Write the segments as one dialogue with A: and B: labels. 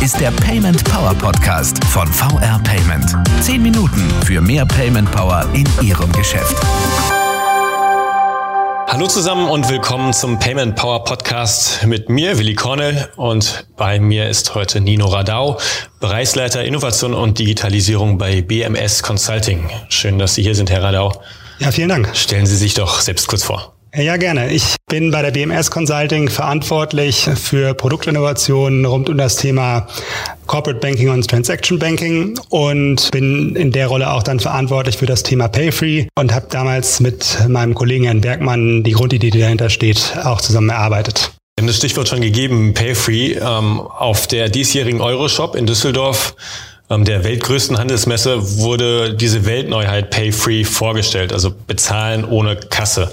A: ist der Payment Power Podcast von VR Payment. Zehn Minuten für mehr Payment Power in Ihrem Geschäft.
B: Hallo zusammen und willkommen zum Payment Power Podcast mit mir, Willi Cornell. Und bei mir ist heute Nino Radau, Bereichsleiter Innovation und Digitalisierung bei BMS Consulting. Schön, dass Sie hier sind, Herr Radau.
C: Ja, vielen Dank.
B: Stellen Sie sich doch selbst kurz vor.
C: Ja, gerne. Ich bin bei der BMS Consulting verantwortlich für Produktinnovationen rund um das Thema Corporate Banking und Transaction Banking und bin in der Rolle auch dann verantwortlich für das Thema Payfree und habe damals mit meinem Kollegen Herrn Bergmann die Grundidee, die dahinter steht, auch zusammen erarbeitet.
B: Wir haben das Stichwort schon gegeben, Payfree. Ähm, auf der diesjährigen Euroshop in Düsseldorf ähm, der weltgrößten Handelsmesse wurde diese Weltneuheit Payfree vorgestellt, also bezahlen ohne Kasse.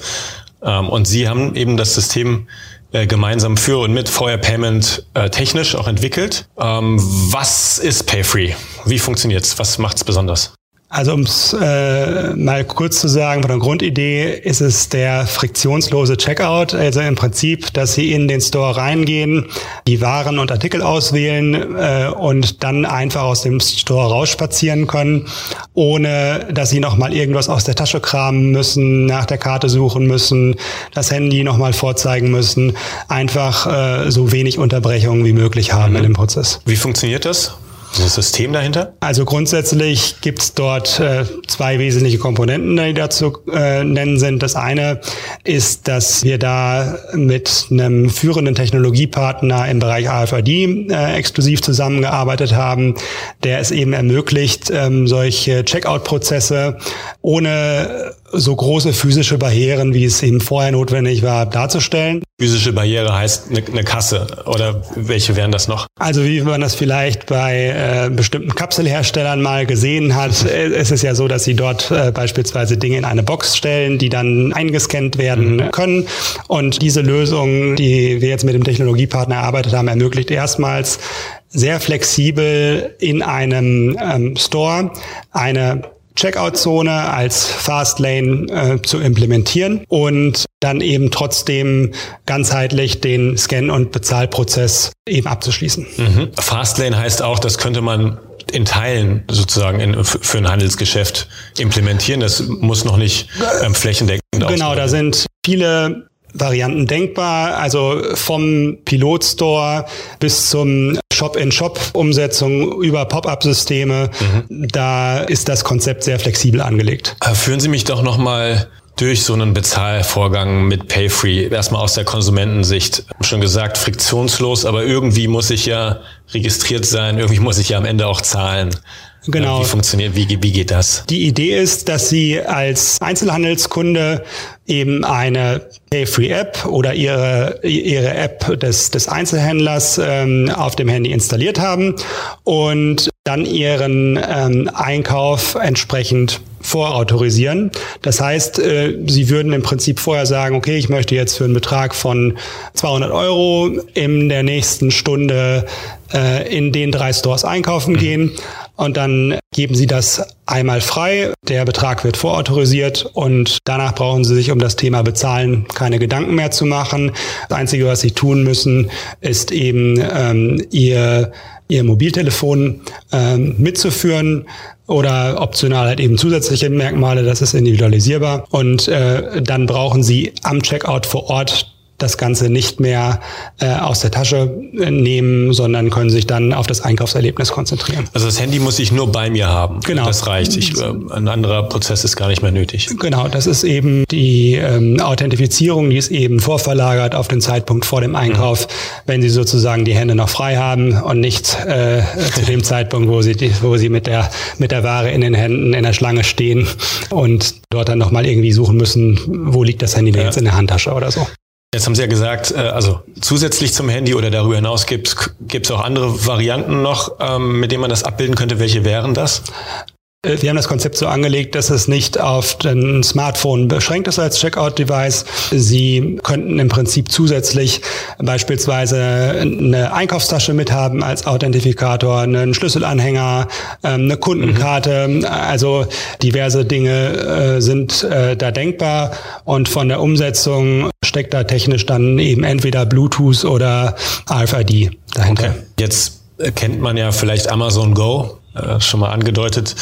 B: Ähm, und Sie haben eben das System äh, gemeinsam für und mit VR Payment äh, technisch auch entwickelt. Ähm, was ist Payfree? Wie funktioniert's? Was macht's besonders?
C: Also um es äh, mal kurz zu sagen, von der Grundidee ist es der friktionslose Checkout. Also im Prinzip, dass Sie in den Store reingehen, die Waren und Artikel auswählen äh, und dann einfach aus dem Store rausspazieren können, ohne dass Sie nochmal irgendwas aus der Tasche kramen müssen, nach der Karte suchen müssen, das Handy nochmal vorzeigen müssen. Einfach äh, so wenig Unterbrechungen wie möglich haben mhm. in dem Prozess.
B: Wie funktioniert das? Das System dahinter?
C: Also grundsätzlich gibt es dort äh, zwei wesentliche Komponenten, die dazu äh, nennen sind. Das eine ist, dass wir da mit einem führenden Technologiepartner im Bereich AFID äh, exklusiv zusammengearbeitet haben, der es eben ermöglicht, ähm, solche Checkout-Prozesse ohne so große physische Barrieren, wie es eben vorher notwendig war, darzustellen.
B: Physische Barriere heißt eine, eine Kasse oder welche wären das noch?
C: Also wie man das vielleicht bei äh, bestimmten Kapselherstellern mal gesehen hat, äh, ist es ja so, dass sie dort äh, beispielsweise Dinge in eine Box stellen, die dann eingescannt werden mhm. können. Und diese Lösung, die wir jetzt mit dem Technologiepartner erarbeitet haben, ermöglicht erstmals sehr flexibel in einem ähm, Store eine Checkout-Zone als Fastlane äh, zu implementieren und dann eben trotzdem ganzheitlich den Scan- und Bezahlprozess eben abzuschließen.
B: Mhm. Fastlane heißt auch, das könnte man in Teilen sozusagen in, für ein Handelsgeschäft implementieren. Das muss noch nicht ähm, flächendeckend
C: Genau, da sind viele Varianten denkbar. Also vom Pilotstore bis zum Shop-in-Shop-Umsetzung über Pop-up-Systeme. Mhm. Da ist das Konzept sehr flexibel angelegt.
B: Äh, führen Sie mich doch nochmal durch so einen Bezahlvorgang mit Payfree, erstmal aus der Konsumentensicht, schon gesagt, friktionslos, aber irgendwie muss ich ja registriert sein, irgendwie muss ich ja am Ende auch zahlen.
C: Genau.
B: Wie funktioniert, wie, wie geht das?
C: Die Idee ist, dass Sie als Einzelhandelskunde eben eine Pay-Free-App oder Ihre, Ihre App des, des Einzelhändlers ähm, auf dem Handy installiert haben und dann Ihren ähm, Einkauf entsprechend vorautorisieren. Das heißt, äh, Sie würden im Prinzip vorher sagen, okay, ich möchte jetzt für einen Betrag von 200 Euro in der nächsten Stunde äh, in den drei Stores einkaufen mhm. gehen und dann geben Sie das einmal frei. Der Betrag wird vorautorisiert und danach brauchen Sie sich um das Thema Bezahlen keine Gedanken mehr zu machen. Das Einzige, was Sie tun müssen, ist eben ähm, Ihr Ihr Mobiltelefon ähm, mitzuführen oder optional halt eben zusätzliche Merkmale, das ist individualisierbar. Und äh, dann brauchen Sie am Checkout vor Ort das Ganze nicht mehr äh, aus der Tasche äh, nehmen, sondern können sich dann auf das Einkaufserlebnis konzentrieren.
B: Also das Handy muss ich nur bei mir haben.
C: Genau.
B: Das reicht. Ich, äh, ein anderer Prozess ist gar nicht mehr nötig.
C: Genau, das ist eben die ähm, Authentifizierung, die ist eben vorverlagert auf den Zeitpunkt vor dem Einkauf, mhm. wenn Sie sozusagen die Hände noch frei haben und nicht äh, zu dem Zeitpunkt, wo Sie, wo Sie mit der, mit der Ware in den Händen in der Schlange stehen und dort dann nochmal irgendwie suchen müssen, wo liegt das Handy ja. jetzt in der Handtasche oder so.
B: Jetzt haben Sie ja gesagt, äh, also zusätzlich zum Handy oder darüber hinaus gibt es auch andere Varianten noch, ähm, mit denen man das abbilden könnte. Welche wären das?
C: Äh, wir haben das Konzept so angelegt, dass es nicht auf ein Smartphone beschränkt ist als Checkout-Device. Sie könnten im Prinzip zusätzlich beispielsweise eine Einkaufstasche mithaben als Authentifikator, einen Schlüsselanhänger, ähm, eine Kundenkarte. Also diverse Dinge äh, sind äh, da denkbar und von der Umsetzung steckt da technisch dann eben entweder Bluetooth oder RFID dahinter. Okay.
B: Jetzt kennt man ja vielleicht Amazon Go, äh, schon mal angedeutet,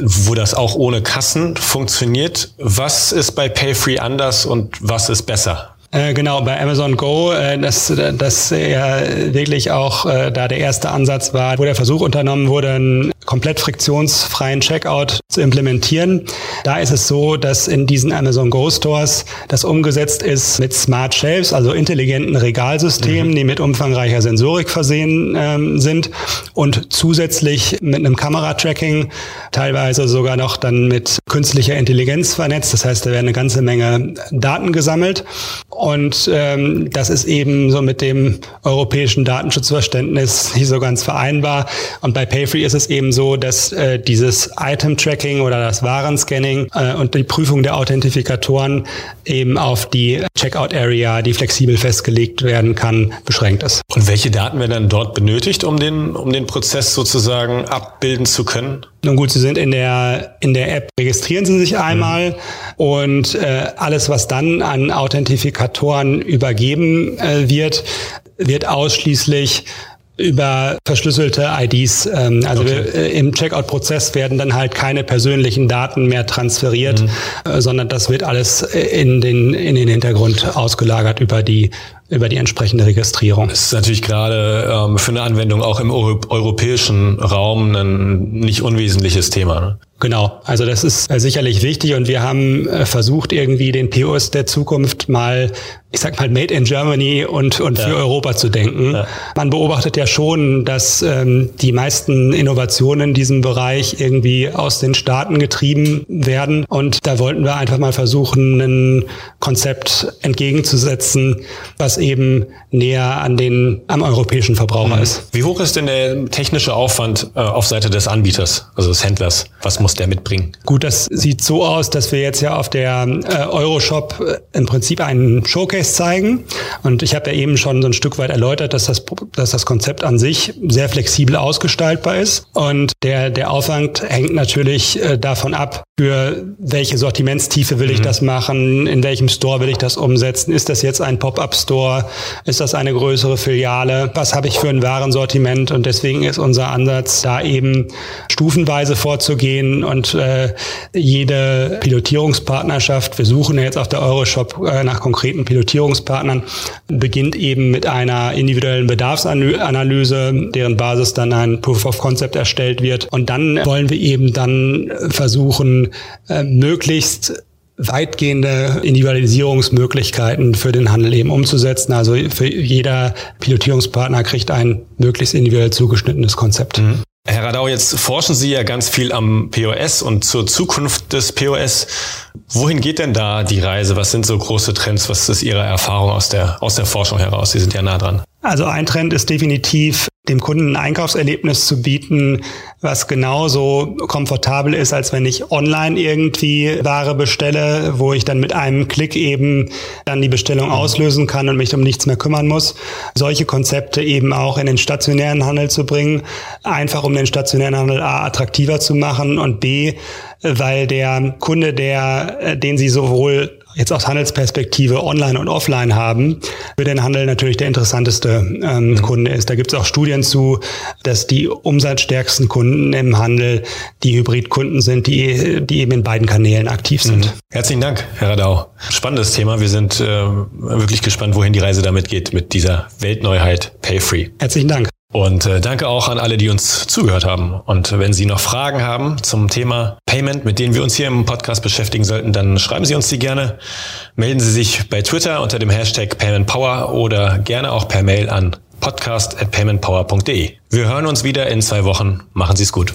B: wo das auch ohne Kassen funktioniert. Was ist bei Payfree anders und was ist besser?
C: Äh, genau, bei Amazon Go, äh, dass das ja wirklich auch äh, da der erste Ansatz war, wo der Versuch unternommen wurde, einen komplett friktionsfreien Checkout zu implementieren. Da ist es so, dass in diesen Amazon Go Stores das umgesetzt ist mit Smart Shelves, also intelligenten Regalsystemen, mhm. die mit umfangreicher Sensorik versehen ähm, sind und zusätzlich mit einem Kameratracking, teilweise sogar noch dann mit künstlicher Intelligenz vernetzt. Das heißt, da werden eine ganze Menge Daten gesammelt und ähm, das ist eben so mit dem europäischen Datenschutzverständnis nicht so ganz vereinbar. Und bei Payfree ist es eben so, dass äh, dieses Item-Tracking oder das Warenscanning äh, und die Prüfung der Authentifikatoren eben auf die Checkout-Area, die flexibel festgelegt werden kann, beschränkt ist.
B: Und welche Daten werden dann dort benötigt, um den, um den Prozess sozusagen abbilden zu können?
C: Nun gut, Sie sind in der, in der App, registrieren Sie sich einmal und äh, alles, was dann an Authentifikatoren übergeben äh, wird, wird ausschließlich über verschlüsselte IDs. Ähm, also okay. wir, äh, im Checkout-Prozess werden dann halt keine persönlichen Daten mehr transferiert, mhm. äh, sondern das wird alles äh, in den, in den Hintergrund ausgelagert über die über die entsprechende Registrierung.
B: Das ist natürlich gerade ähm, für eine Anwendung auch im Euro europäischen Raum ein nicht unwesentliches Thema. Ne?
C: Genau, also das ist äh, sicherlich wichtig und wir haben äh, versucht, irgendwie den POS der Zukunft mal, ich sag mal, made in Germany und, und ja. für Europa zu denken. Ja. Man beobachtet ja schon, dass ähm, die meisten Innovationen in diesem Bereich irgendwie aus den Staaten getrieben werden und da wollten wir einfach mal versuchen, ein Konzept entgegenzusetzen, was eben näher an den, am europäischen Verbraucher mhm. ist.
B: Wie hoch ist denn der technische Aufwand äh, auf Seite des Anbieters, also des Händlers? Was muss der mitbringen?
C: Gut, das sieht so aus, dass wir jetzt ja auf der äh, Euroshop äh, im Prinzip einen Showcase zeigen. Und ich habe ja eben schon so ein Stück weit erläutert, dass das, dass das Konzept an sich sehr flexibel ausgestaltbar ist. Und der, der Aufwand hängt natürlich äh, davon ab, für welche Sortimentstiefe will ich mhm. das machen, in welchem Store will ich das umsetzen. Ist das jetzt ein Pop-up-Store? Ist das eine größere Filiale? Was habe ich für ein Warensortiment? Und deswegen ist unser Ansatz, da eben stufenweise vorzugehen und äh, jede Pilotierungspartnerschaft, wir suchen ja jetzt auf der Euroshop äh, nach konkreten Pilotierungspartnern, beginnt eben mit einer individuellen Bedarfsanalyse, deren Basis dann ein Proof of Concept erstellt wird. Und dann wollen wir eben dann versuchen, äh, möglichst weitgehende Individualisierungsmöglichkeiten für den Handel eben umzusetzen. Also für jeder Pilotierungspartner kriegt ein möglichst individuell zugeschnittenes Konzept. Mhm.
B: Herr Radau, jetzt forschen Sie ja ganz viel am POS und zur Zukunft des POS. Wohin geht denn da die Reise? Was sind so große Trends? Was ist Ihre Erfahrung aus der, aus der Forschung heraus? Sie sind ja nah dran.
C: Also ein Trend ist definitiv, dem Kunden ein Einkaufserlebnis zu bieten, was genauso komfortabel ist, als wenn ich online irgendwie Ware bestelle, wo ich dann mit einem Klick eben dann die Bestellung auslösen kann und mich um nichts mehr kümmern muss. Solche Konzepte eben auch in den stationären Handel zu bringen, einfach um den stationären Handel A attraktiver zu machen und B, weil der Kunde, der, den Sie sowohl jetzt aus Handelsperspektive online und offline haben, für den Handel natürlich der interessanteste ähm, mhm. Kunde ist. Da gibt es auch Studien zu, dass die umsatzstärksten Kunden im Handel die Hybridkunden sind, die, die eben in beiden Kanälen aktiv sind. Mhm.
B: Herzlichen Dank, Herr Radau. Spannendes Thema. Wir sind äh, wirklich gespannt, wohin die Reise damit geht, mit dieser Weltneuheit Payfree.
C: Herzlichen Dank.
B: Und äh, danke auch an alle, die uns zugehört haben. Und wenn Sie noch Fragen haben zum Thema Payment, mit denen wir uns hier im Podcast beschäftigen sollten, dann schreiben Sie uns die gerne. Melden Sie sich bei Twitter unter dem Hashtag PaymentPower oder gerne auch per Mail an podcast at paymentpower.de. Wir hören uns wieder in zwei Wochen. Machen Sie es gut.